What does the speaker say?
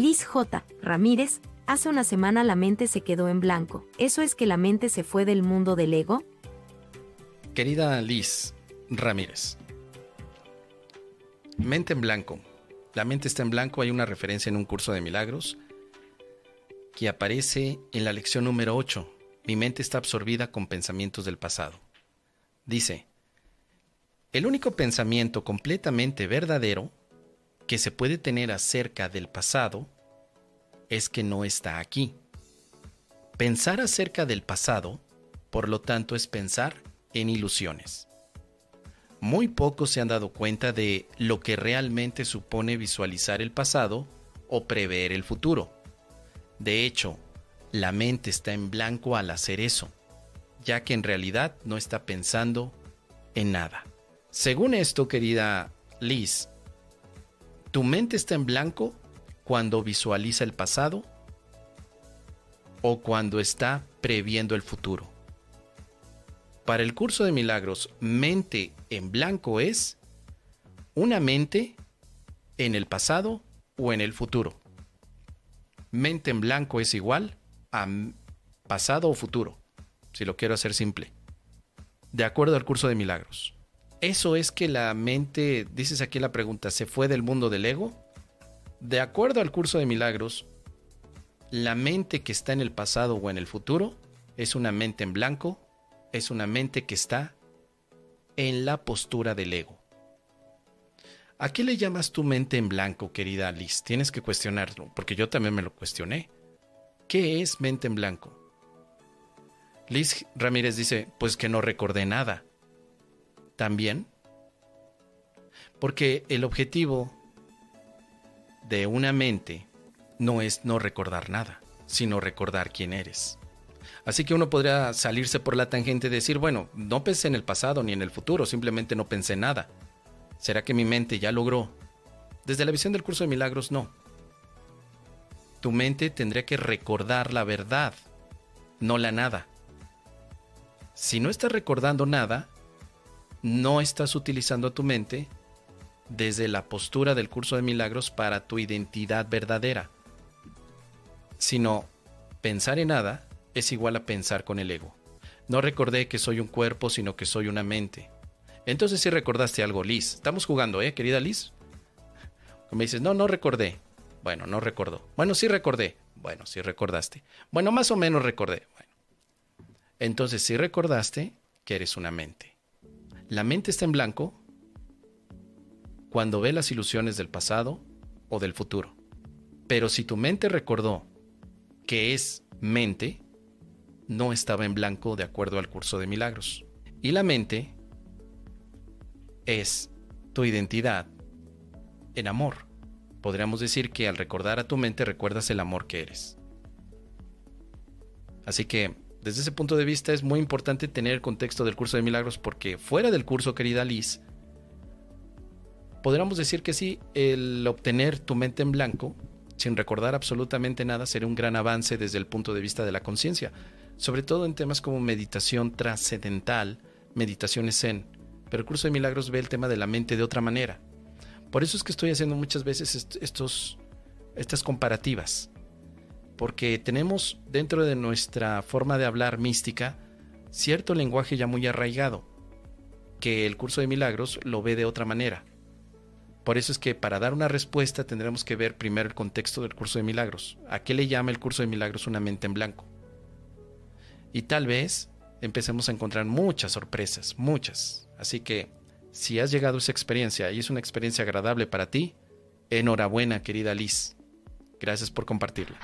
Liz J. Ramírez, hace una semana la mente se quedó en blanco. ¿Eso es que la mente se fue del mundo del ego? Querida Liz Ramírez, mente en blanco. La mente está en blanco, hay una referencia en un curso de milagros que aparece en la lección número 8. Mi mente está absorbida con pensamientos del pasado. Dice, el único pensamiento completamente verdadero que se puede tener acerca del pasado es que no está aquí. Pensar acerca del pasado, por lo tanto, es pensar en ilusiones. Muy pocos se han dado cuenta de lo que realmente supone visualizar el pasado o prever el futuro. De hecho, la mente está en blanco al hacer eso, ya que en realidad no está pensando en nada. Según esto, querida Liz, ¿Tu mente está en blanco cuando visualiza el pasado o cuando está previendo el futuro? Para el curso de milagros, mente en blanco es una mente en el pasado o en el futuro. Mente en blanco es igual a pasado o futuro, si lo quiero hacer simple, de acuerdo al curso de milagros. Eso es que la mente, dices aquí la pregunta, ¿se fue del mundo del ego? De acuerdo al curso de milagros, la mente que está en el pasado o en el futuro es una mente en blanco, es una mente que está en la postura del ego. ¿A qué le llamas tu mente en blanco, querida Liz? Tienes que cuestionarlo, porque yo también me lo cuestioné. ¿Qué es mente en blanco? Liz Ramírez dice, pues que no recordé nada también, porque el objetivo de una mente no es no recordar nada, sino recordar quién eres. Así que uno podría salirse por la tangente y decir, bueno, no pensé en el pasado ni en el futuro, simplemente no pensé nada. ¿Será que mi mente ya logró? Desde la visión del curso de milagros, no. Tu mente tendría que recordar la verdad, no la nada. Si no estás recordando nada, no estás utilizando tu mente desde la postura del curso de milagros para tu identidad verdadera, sino pensar en nada es igual a pensar con el ego. No recordé que soy un cuerpo, sino que soy una mente. Entonces sí recordaste algo, Liz. Estamos jugando, ¿eh, querida Liz? Me dices, no, no recordé. Bueno, no recordó. Bueno, sí recordé. Bueno, sí recordaste. Bueno, más o menos recordé. Entonces sí recordaste que eres una mente. La mente está en blanco cuando ve las ilusiones del pasado o del futuro. Pero si tu mente recordó que es mente, no estaba en blanco de acuerdo al curso de milagros. Y la mente es tu identidad en amor. Podríamos decir que al recordar a tu mente recuerdas el amor que eres. Así que desde ese punto de vista es muy importante tener el contexto del curso de milagros porque fuera del curso, querida Liz, podríamos decir que sí, el obtener tu mente en blanco, sin recordar absolutamente nada, sería un gran avance desde el punto de vista de la conciencia, sobre todo en temas como meditación trascendental, meditación zen. Pero el curso de milagros ve el tema de la mente de otra manera. Por eso es que estoy haciendo muchas veces estos, estas comparativas porque tenemos dentro de nuestra forma de hablar mística cierto lenguaje ya muy arraigado, que el curso de milagros lo ve de otra manera. Por eso es que para dar una respuesta tendremos que ver primero el contexto del curso de milagros. ¿A qué le llama el curso de milagros una mente en blanco? Y tal vez empecemos a encontrar muchas sorpresas, muchas. Así que si has llegado a esa experiencia y es una experiencia agradable para ti, enhorabuena querida Liz. Gracias por compartirla.